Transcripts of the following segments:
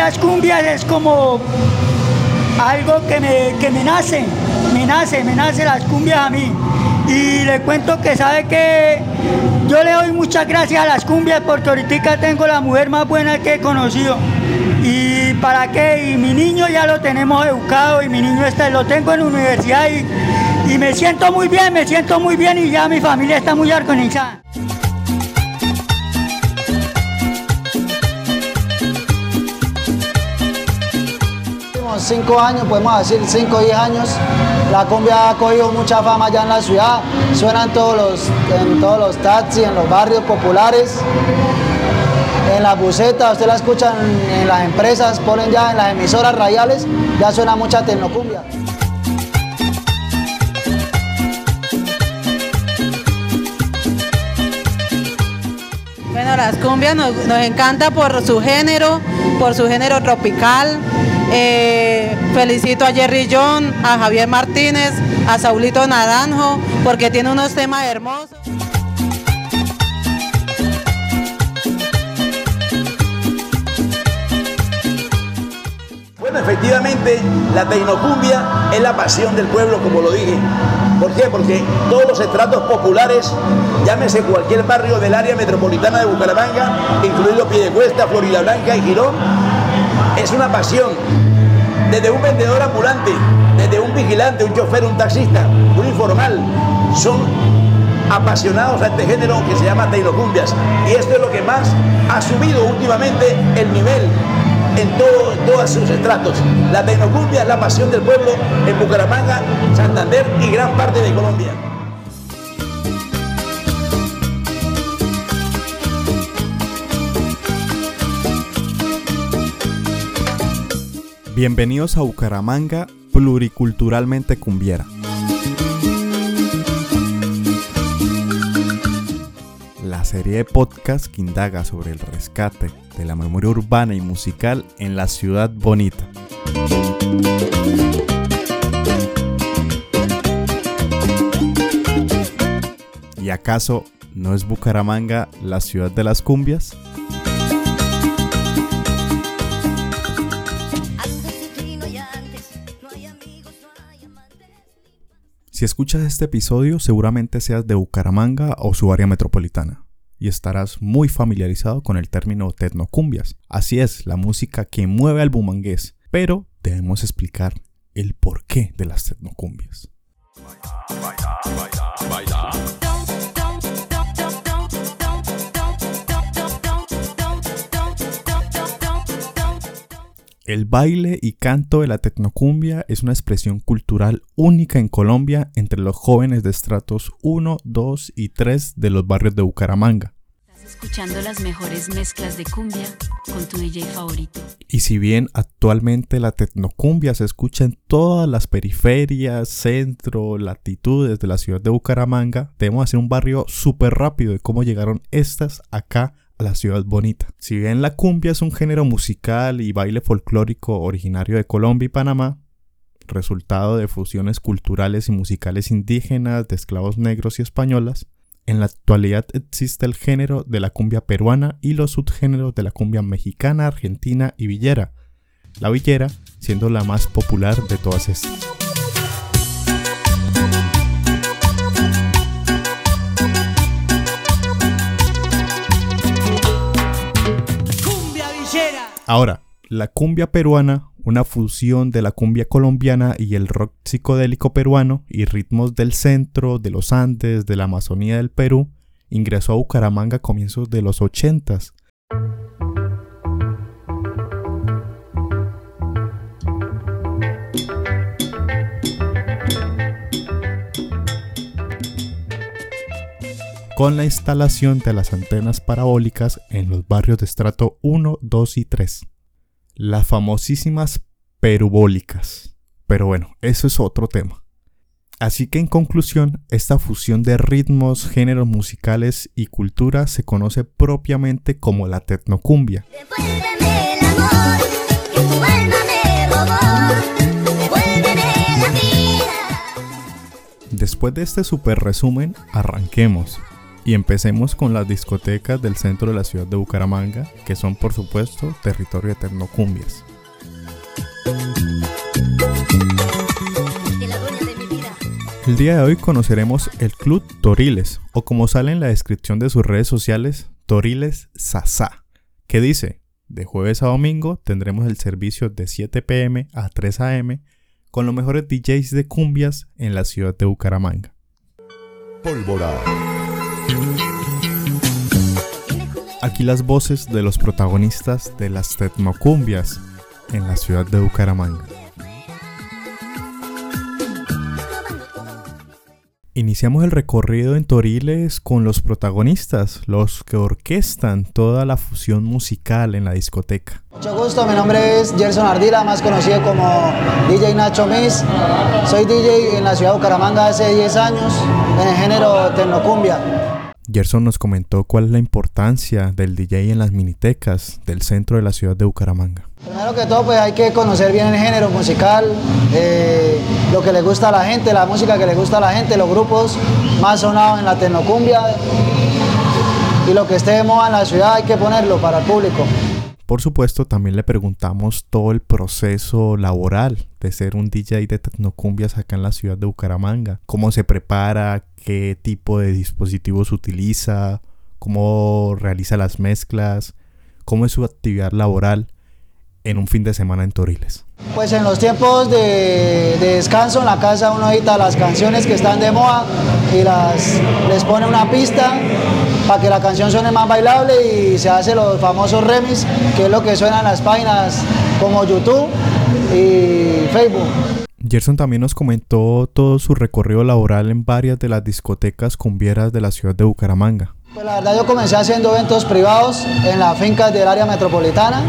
las cumbias es como algo que me, que me nace, me nace, me nace las cumbias a mí. Y le cuento que sabe que yo le doy muchas gracias a las cumbias porque ahorita tengo la mujer más buena que he conocido. ¿Y para qué? Y mi niño ya lo tenemos educado y mi niño está, lo tengo en la universidad y, y me siento muy bien, me siento muy bien y ya mi familia está muy organizada. Cinco años, podemos decir cinco o diez años, la cumbia ha cogido mucha fama ya en la ciudad, suena en todos los, en todos los taxis, en los barrios populares, en las bucetas, usted la escuchan en las empresas, ponen ya en las emisoras radiales, ya suena mucha tecnocumbia. Bueno, las cumbias nos, nos encanta por su género, por su género tropical, eh, felicito a Jerry John, a Javier Martínez, a Saulito Naranjo, porque tiene unos temas hermosos. Bueno, efectivamente, la tecnocumbia es la pasión del pueblo, como lo dije. ¿Por qué? Porque todos los estratos populares, llámese cualquier barrio del área metropolitana de Bucaramanga, incluido Piedecuesta, Florida Blanca y Girón, es una pasión. Desde un vendedor ambulante, desde un vigilante, un chofer, un taxista, un informal, son apasionados a este género que se llama tecnocumbias. Y esto es lo que más ha subido últimamente el nivel en, en todos sus estratos. La tecnocumbia es la pasión del pueblo en Bucaramanga, Santander y gran parte de Colombia. Bienvenidos a Bucaramanga Pluriculturalmente Cumbiera. La serie de podcast que indaga sobre el rescate de la memoria urbana y musical en la ciudad bonita. ¿Y acaso no es Bucaramanga la ciudad de las cumbias? Si escuchas este episodio, seguramente seas de Bucaramanga o su área metropolitana y estarás muy familiarizado con el término tecnocumbias. Así es, la música que mueve al bumangués, pero debemos explicar el porqué de las tecnocumbias. El baile y canto de la tecnocumbia es una expresión cultural única en Colombia entre los jóvenes de estratos 1, 2 y 3 de los barrios de Bucaramanga. Estás escuchando las mejores mezclas de cumbia con tu DJ favorito. Y si bien actualmente la tecnocumbia se escucha en todas las periferias, centro, latitudes de la ciudad de Bucaramanga, debemos hacer un barrio súper rápido de cómo llegaron estas acá la ciudad bonita. Si bien la cumbia es un género musical y baile folclórico originario de Colombia y Panamá, resultado de fusiones culturales y musicales indígenas de esclavos negros y españolas, en la actualidad existe el género de la cumbia peruana y los subgéneros de la cumbia mexicana, argentina y villera, la villera siendo la más popular de todas estas. Ahora, la cumbia peruana, una fusión de la cumbia colombiana y el rock psicodélico peruano y ritmos del centro, de los Andes, de la Amazonía del Perú, ingresó a Bucaramanga a comienzos de los 80 con la instalación de las antenas parabólicas en los barrios de estrato 1, 2 y 3. Las famosísimas perubólicas. Pero bueno, eso es otro tema. Así que en conclusión, esta fusión de ritmos, géneros musicales y cultura se conoce propiamente como la tecnocumbia. Después de este super resumen, arranquemos. Y empecemos con las discotecas del centro de la ciudad de Bucaramanga, que son por supuesto territorio de tecnocumbias. El día de hoy conoceremos el Club Toriles, o como sale en la descripción de sus redes sociales, Toriles Sasa, que dice, de jueves a domingo tendremos el servicio de 7 pm a 3 am con los mejores DJs de cumbias en la ciudad de Bucaramanga. Pólvora. Aquí las voces de los protagonistas de las tecnocumbias en la ciudad de Bucaramanga. Iniciamos el recorrido en Toriles con los protagonistas, los que orquestan toda la fusión musical en la discoteca. Mucho gusto, mi nombre es Gerson Ardila, más conocido como DJ Nacho Miss. Soy DJ en la ciudad de Bucaramanga hace 10 años en el género tecnocumbia. Gerson nos comentó cuál es la importancia del DJ en las minitecas del centro de la ciudad de Bucaramanga. Primero que todo, pues hay que conocer bien el género musical, eh, lo que le gusta a la gente, la música que le gusta a la gente, los grupos más sonados en la tecnocumbia y lo que esté de moda en la ciudad hay que ponerlo para el público. Por supuesto, también le preguntamos todo el proceso laboral de ser un DJ de tecnocumbias acá en la ciudad de Bucaramanga. Cómo se prepara, qué tipo de dispositivos utiliza, cómo realiza las mezclas, cómo es su actividad laboral en un fin de semana en Toriles. Pues en los tiempos de, descanso en la casa uno edita las canciones que están de moda y las, les pone una pista para que la canción suene más bailable y se hace los famosos remix, que es lo que suena en las páginas como YouTube y Facebook. Gerson también nos comentó todo su recorrido laboral en varias de las discotecas cumbieras de la ciudad de Bucaramanga. Pues la verdad yo comencé haciendo eventos privados en las fincas del área metropolitana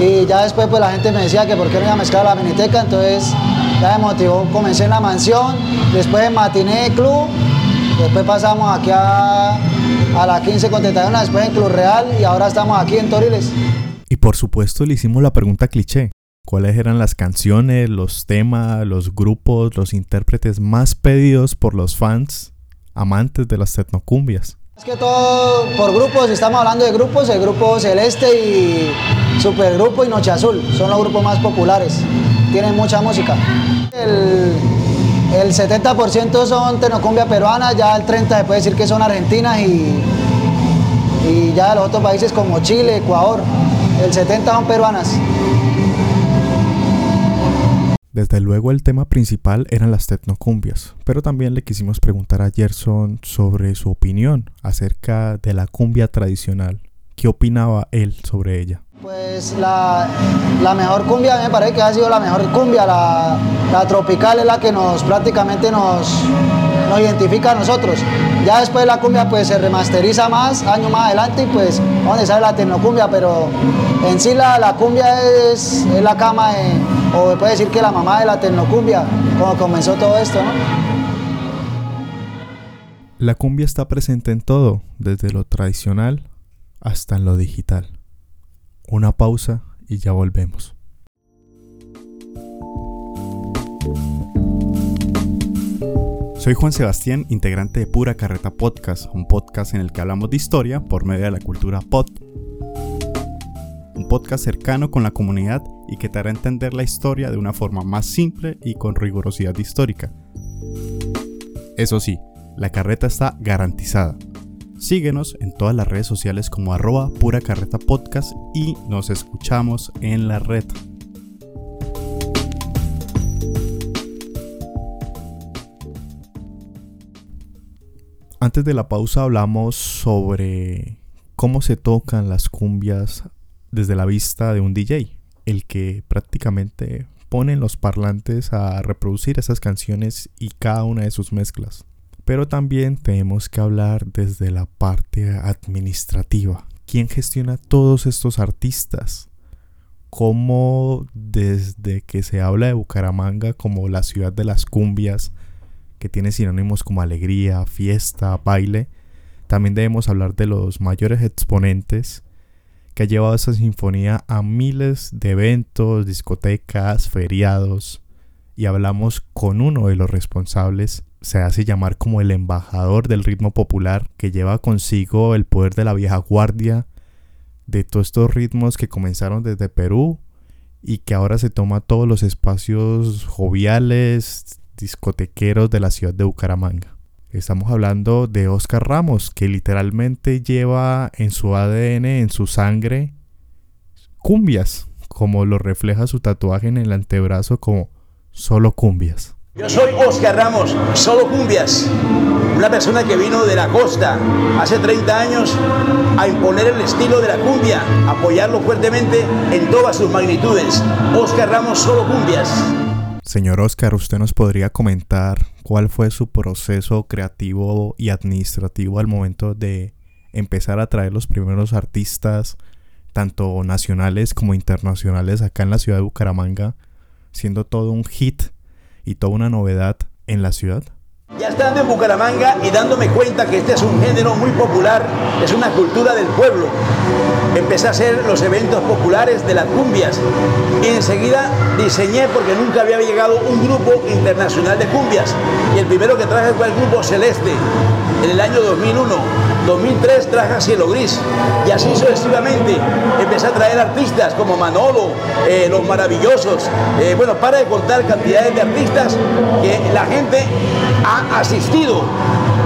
y ya después pues la gente me decía que por qué no iba a mezclar la miniteca, entonces ya me motivó, comencé en la mansión, después en Matiné Club, después pasamos aquí a, a la 15 con después en Club Real y ahora estamos aquí en Toriles. Y por supuesto le hicimos la pregunta cliché, ¿cuáles eran las canciones, los temas, los grupos, los intérpretes más pedidos por los fans amantes de las tecnocumbias? Es que todo por grupos, estamos hablando de grupos, el grupo Celeste y Supergrupo y Noche Azul, son los grupos más populares, tienen mucha música. El, 70% son tenocumbia peruana, ya el 30% se puede decir que son argentinas y, y ya los otros países como Chile, Ecuador, el 70% son peruanas. Desde luego el tema principal eran las tecnocumbias, pero también le quisimos preguntar a Gerson sobre su opinión acerca de la cumbia tradicional. ¿Qué opinaba él sobre ella? Pues la, mejor cumbia me parece que ha sido la mejor cumbia, la, tropical es la que nos prácticamente nos, identifica a nosotros. Ya después la cumbia pues se remasteriza más, año más adelante y pues donde sale la tecnocumbia, pero en sí la, cumbia es, la cama, o puede decir que la mamá de la tecnocumbia, como comenzó todo esto, La cumbia está presente en todo, desde lo tradicional hasta en lo digital. Una pausa y ya volvemos. Soy Juan Sebastián, integrante de Pura Carreta Podcast, un podcast en el que hablamos de historia por medio de la cultura pod. Un podcast cercano con la comunidad y que te hará entender la historia de una forma más simple y con rigurosidad histórica. Eso sí, la carreta está garantizada. Síguenos en todas las redes sociales como arroba pura carreta podcast y nos escuchamos en la red. Antes de la pausa hablamos sobre cómo se tocan las cumbias desde la vista de un DJ, el que prácticamente pone los parlantes a reproducir esas canciones y cada una de sus mezclas. Pero también tenemos que hablar desde la parte administrativa. ¿Quién gestiona todos estos artistas? ¿Cómo desde que se habla de Bucaramanga como la ciudad de las cumbias, que tiene sinónimos como alegría, fiesta, baile, también debemos hablar de los mayores exponentes que ha llevado esa sinfonía a miles de eventos, discotecas, feriados y hablamos con uno de los responsables. Se hace llamar como el embajador del ritmo popular que lleva consigo el poder de la vieja guardia de todos estos ritmos que comenzaron desde Perú y que ahora se toma todos los espacios joviales, discotequeros de la ciudad de Bucaramanga. Estamos hablando de Oscar Ramos, que literalmente lleva en su ADN, en su sangre, cumbias, como lo refleja su tatuaje en el antebrazo como solo cumbias. Yo soy Oscar Ramos, solo cumbias, una persona que vino de la costa hace 30 años a imponer el estilo de la cumbia, apoyarlo fuertemente en todas sus magnitudes. Oscar Ramos, solo cumbias. Señor Oscar, ¿usted nos podría comentar cuál fue su proceso creativo y administrativo al momento de empezar a traer los primeros artistas, tanto nacionales como internacionales, acá en la ciudad de Bucaramanga, siendo todo un hit y toda una novedad en la ciudad? Ya estando en Bucaramanga y dándome cuenta que este es un género muy popular, es una cultura del pueblo. Empecé a hacer los eventos populares de las cumbias y enseguida diseñé porque nunca había llegado un grupo internacional de cumbias. Y el primero que traje fue el grupo Celeste en el año 2001 2003 traje a Cielo Gris y así sucesivamente empecé a traer artistas como Manolo, eh, Los Maravillosos, eh, bueno, para de contar cantidades de artistas que la gente ha asistido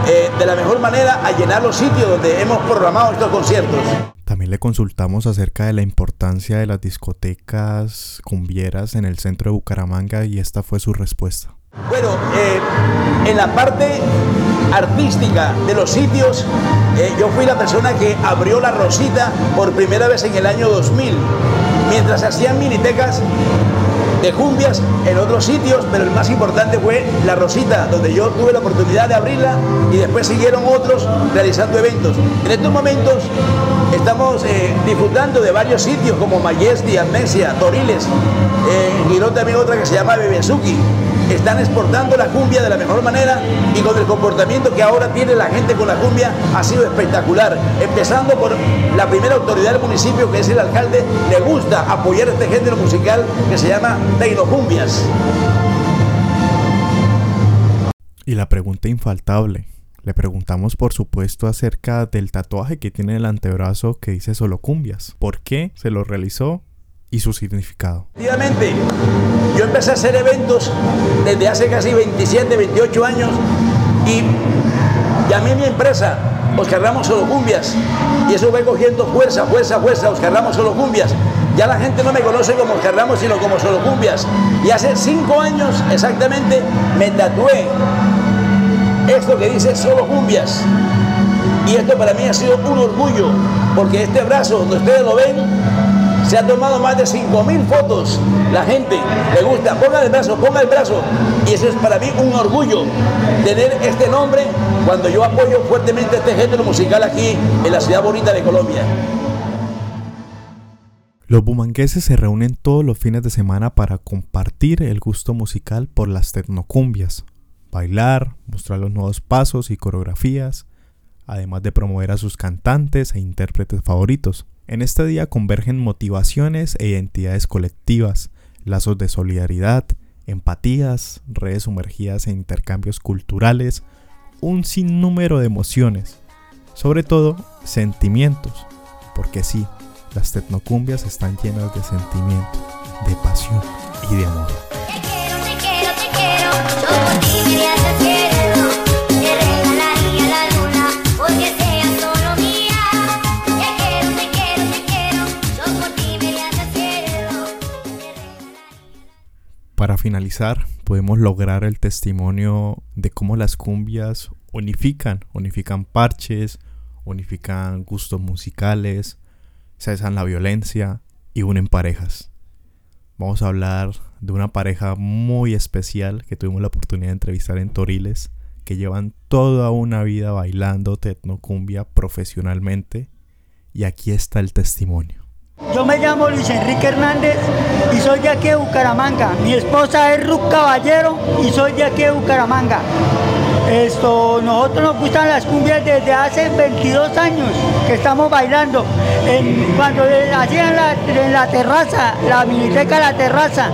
eh, de la mejor manera a llenar los sitios donde hemos programado estos conciertos. También le consultamos acerca de la importancia de las discotecas cumbieras en el centro de Bucaramanga y esta fue su respuesta. Bueno, en la parte artística de los sitios, eh, yo fui la persona que abrió la Rosita por primera vez en el año 2000, mientras hacían minitecas de cumbias en otros sitios, pero el más importante fue La Rosita, donde yo tuve la oportunidad de abrirla y después siguieron otros realizando eventos. En estos momentos estamos eh, disfrutando de varios sitios como Mayesti, Amnesia, Toriles, eh, Girón también otra que se llama Bebezuki están exportando la cumbia de la mejor manera y con el comportamiento que ahora tiene la gente con la cumbia ha sido espectacular. Empezando por la primera autoridad del municipio, que es el alcalde, le gusta apoyar este género musical que se llama Cumbias. Y la pregunta infaltable. Le preguntamos por supuesto acerca del tatuaje que tiene en el antebrazo que dice solo cumbias. ¿Por qué se lo realizó? y su significado. Efectivamente, yo empecé a hacer eventos desde hace casi 27, 28 años y llamé a mi empresa, Oscar Ramos Solo Cumbias, y eso fue cogiendo fuerza, fuerza, fuerza, Oscar Ramos Solo Cumbias. Ya la gente no me conoce como Oscar Ramos, sino como Solo Cumbias. Y hace cinco años exactamente me tatué esto que dice Solo Cumbias. Y esto para mí ha sido un orgullo, porque este brazo, donde ustedes lo ven, se ha tomado más de 5.000 fotos. La gente le gusta, ponga el brazo, ponga el brazo. Y eso es para mí un orgullo, tener este nombre cuando yo apoyo fuertemente este género musical aquí en la ciudad bonita de Colombia. Los bumangueses se reúnen todos los fines de semana para compartir el gusto musical por las tecnocumbias, bailar, mostrar los nuevos pasos y coreografías, además de promover a sus cantantes e intérpretes favoritos. En este día convergen motivaciones e identidades colectivas, lazos de solidaridad, empatías, redes sumergidas en intercambios culturales, un sinnúmero de emociones, sobre todo sentimientos, porque sí, las tecnocumbias están llenas de sentimiento, de pasión y de amor. Finalizar, podemos lograr el testimonio de cómo las cumbias unifican, unifican parches, unifican gustos musicales, cesan la violencia y unen parejas. Vamos a hablar de una pareja muy especial que tuvimos la oportunidad de entrevistar en Toriles, que llevan toda una vida bailando tecnocumbia profesionalmente y aquí está el testimonio. Yo me llamo Luis Enrique Hernández y soy de aquí de Bucaramanga. Mi esposa es Ruth Caballero y soy de aquí de Bucaramanga. Esto, nosotros nos gustan las cumbias desde hace 22 años que estamos bailando. cuando hacían en la terraza, la miniteca La Terraza.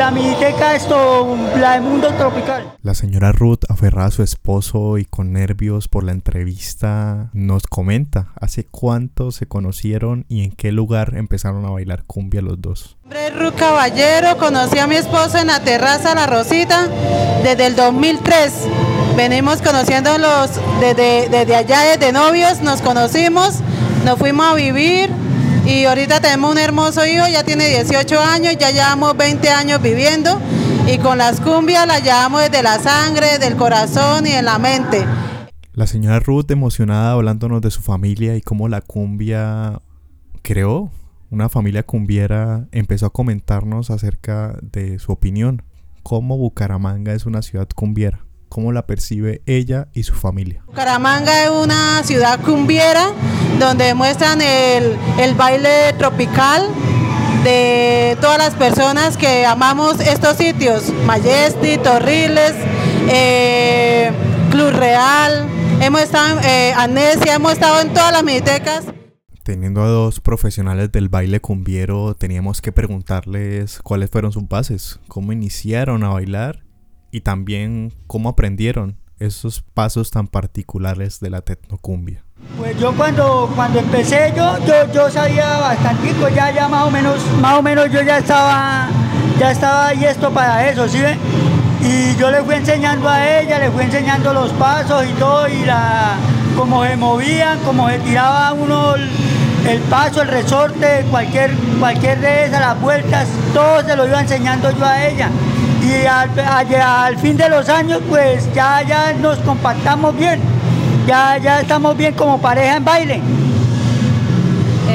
La miniteca esto, la de Mundo Tropical. La señora Ruth, aferrada a su esposo y con nervios por la entrevista, nos comenta hace cuánto se conocieron y en qué lugar empezaron a bailar cumbia los dos. Ruth Caballero, conocí a mi esposo en la terraza La Rosita desde el 2003. Venimos conociéndolos desde, desde allá, desde novios, nos conocimos, nos fuimos a vivir y ahorita tenemos un hermoso hijo, ya tiene 18 años, ya llevamos 20 años viviendo y con las cumbias las llevamos desde la sangre, del corazón y de la mente. La señora Ruth emocionada hablándonos de su familia y cómo la cumbia creó una familia cumbiera, empezó a comentarnos acerca de su opinión, cómo Bucaramanga es una ciudad cumbiera cómo la percibe ella y su familia. Bucaramanga es una ciudad cumbiera donde muestran el, baile tropical de todas las personas que amamos estos sitios, Majesty, Torriles, eh, Club Real, hemos estado en eh, Anesia, hemos estado en todas las minitecas. Teniendo a dos profesionales del baile cumbiero, teníamos que preguntarles cuáles fueron sus bases, cómo iniciaron a bailar y también cómo aprendieron esos pasos tan particulares de la tecnocumbia. Pues yo cuando, cuando empecé yo, yo, yo sabía bastante, ya, ya más o menos, más o menos yo ya estaba, ya estaba ahí esto para eso, ¿sí ve? Y yo le fui enseñando a ella, le fui enseñando los pasos y todo, y la, cómo se movían, cómo se tiraba uno el, paso, el resorte, cualquier, cualquier de esas, las vueltas, todo se lo iba enseñando yo a ella y al, fin de los años pues ya, ya nos compactamos bien, ya, ya estamos bien como pareja en baile.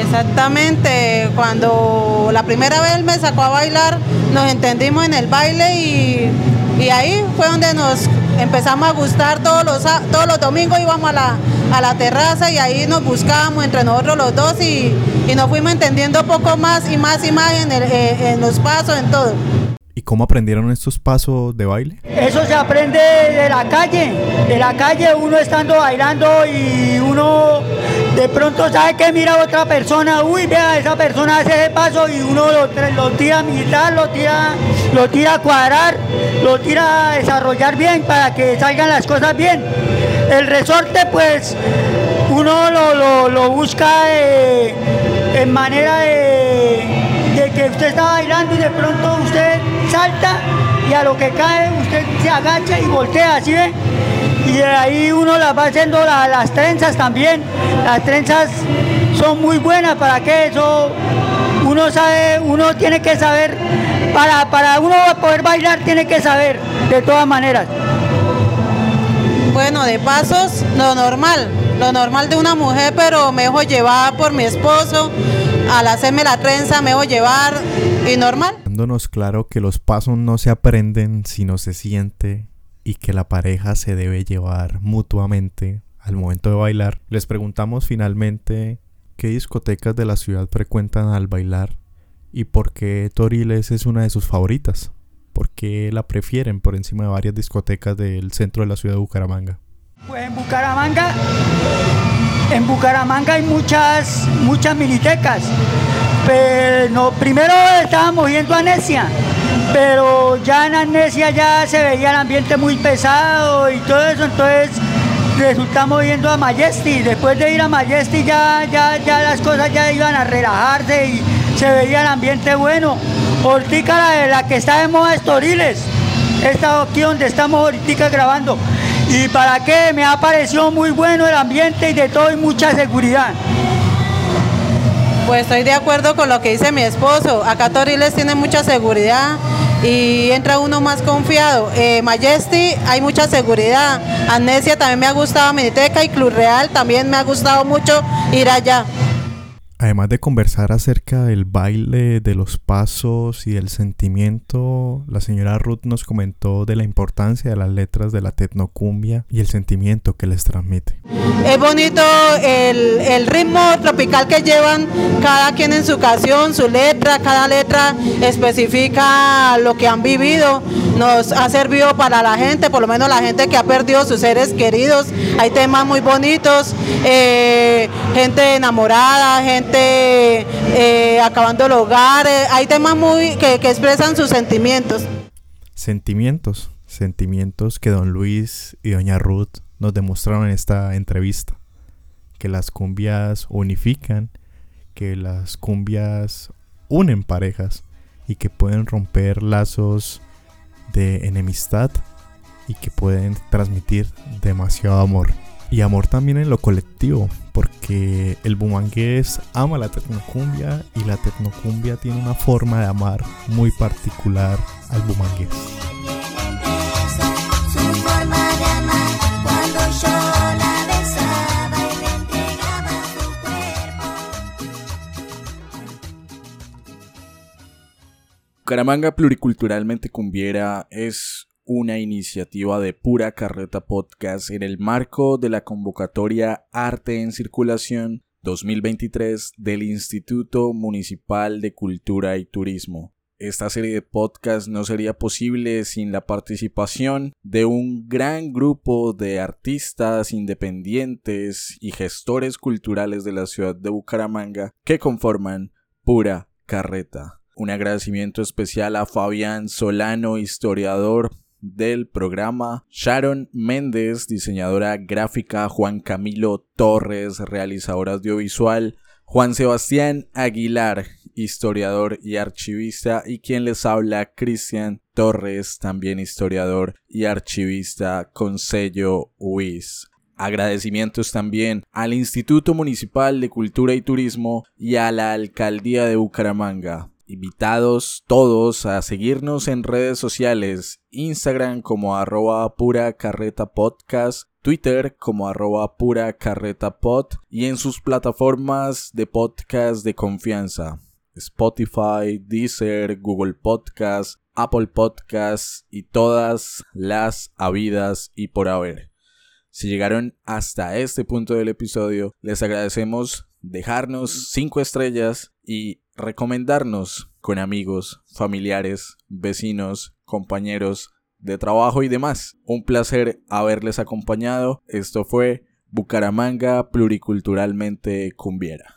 Exactamente, cuando la primera vez me sacó a bailar, nos entendimos en el baile y, ahí fue donde nos empezamos a gustar todos los, todos los domingos íbamos a la, a la terraza y ahí nos buscábamos entre nosotros los dos y, nos fuimos entendiendo poco más y más y más en, eh, en los pasos, en todo. ¿Y cómo aprendieron estos pasos de baile? Eso se aprende de la calle, de la calle uno estando bailando y uno de pronto sabe que mira a otra persona, uy, vea, esa persona hace ese paso y uno lo, tira a militar, lo tira, lo tira a cuadrar, lo tira a desarrollar bien para que salgan las cosas bien. El resorte pues uno lo, busca en manera de usted está bailando y de pronto usted salta y a lo que cae usted se agacha y voltea, ¿sí ve? Y de ahí uno las va haciendo las trenzas también. Las trenzas son muy buenas para que eso uno sabe, uno tiene que saber, para, para uno poder bailar tiene que saber de todas maneras. Bueno, de pasos, lo normal, lo normal de una mujer, pero mejor llevada por mi esposo, al hacerme la trenza me voy a llevar y normal. Dándonos claro que los pasos no se aprenden sino se siente y que la pareja se debe llevar mutuamente al momento de bailar, les preguntamos finalmente qué discotecas de la ciudad frecuentan al bailar y por qué Toriles es una de sus favoritas, por qué la prefieren por encima de varias discotecas del centro de la ciudad de Bucaramanga. Pues en Bucaramanga en Bucaramanga hay muchas, muchas minitecas. Pero primero estábamos yendo a Anesia, pero ya en Anesia ya se veía el ambiente muy pesado y todo eso, entonces resultamos yendo a Majesty. Después de ir a Majesty ya, ya, ya las cosas ya iban a relajarse y se veía el ambiente bueno. Ahorita la, la que está de moda es Toriles, esta aquí donde estamos ahorita grabando. Y para qué, me ha parecido muy bueno el ambiente y de todo y mucha seguridad. Pues estoy de acuerdo con lo que dice mi esposo. Acá Toriles tiene mucha seguridad y entra uno más confiado. Eh, Majesty hay mucha seguridad. Amnesia también me ha gustado, Miniteca y Club Real también me ha gustado mucho ir allá. Además de conversar acerca del baile, de los pasos y del sentimiento, la señora Ruth nos comentó de la importancia de las letras de la tecnocumbia y el sentimiento que les transmite. Es bonito el, ritmo tropical que llevan cada quien en su canción, su letra, cada letra especifica lo que han vivido, nos ha servido para la gente, por lo menos la gente que ha perdido sus seres queridos. Hay temas muy bonitos, eh, gente enamorada, gente eh, acabando el hogar. eh, hay temas muy que, que expresan sus sentimientos. Sentimientos, sentimientos que don Luis y doña Ruth nos demostraron en esta entrevista. Que las cumbias unifican, que las cumbias unen parejas y que pueden romper lazos de enemistad y que pueden transmitir demasiado amor. Y amor también en lo colectivo, porque el bumangués ama la tecnocumbia y la tecnocumbia tiene una forma de amar muy particular al bumangués. Bucaramanga Pluriculturalmente Cumbiera es una iniciativa de pura carreta podcast en el marco de la convocatoria Arte en Circulación 2023 del Instituto Municipal de Cultura y Turismo. Esta serie de podcasts no sería posible sin la participación de un gran grupo de artistas independientes y gestores culturales de la ciudad de Bucaramanga que conforman pura carreta. Un agradecimiento especial a Fabián Solano, historiador del programa, Sharon Méndez, diseñadora gráfica, Juan Camilo Torres, realizador audiovisual, Juan Sebastián Aguilar, historiador y archivista, y quien les habla, Cristian Torres, también historiador y archivista con sello UIS. Agradecimientos también al Instituto Municipal de Cultura y Turismo y a la Alcaldía de Bucaramanga. Invitados todos a seguirnos en redes sociales, Instagram como arroba pura carreta podcast, Twitter como arroba pura carreta pod y en sus plataformas de podcast de confianza, Spotify, Deezer, Google Podcast, Apple Podcast y todas las habidas y por haber. Si llegaron hasta este punto del episodio, les agradecemos dejarnos 5 estrellas y recomendarnos con amigos, familiares, vecinos, compañeros de trabajo y demás. Un placer haberles acompañado. Esto fue Bucaramanga Pluriculturalmente Cumbiera.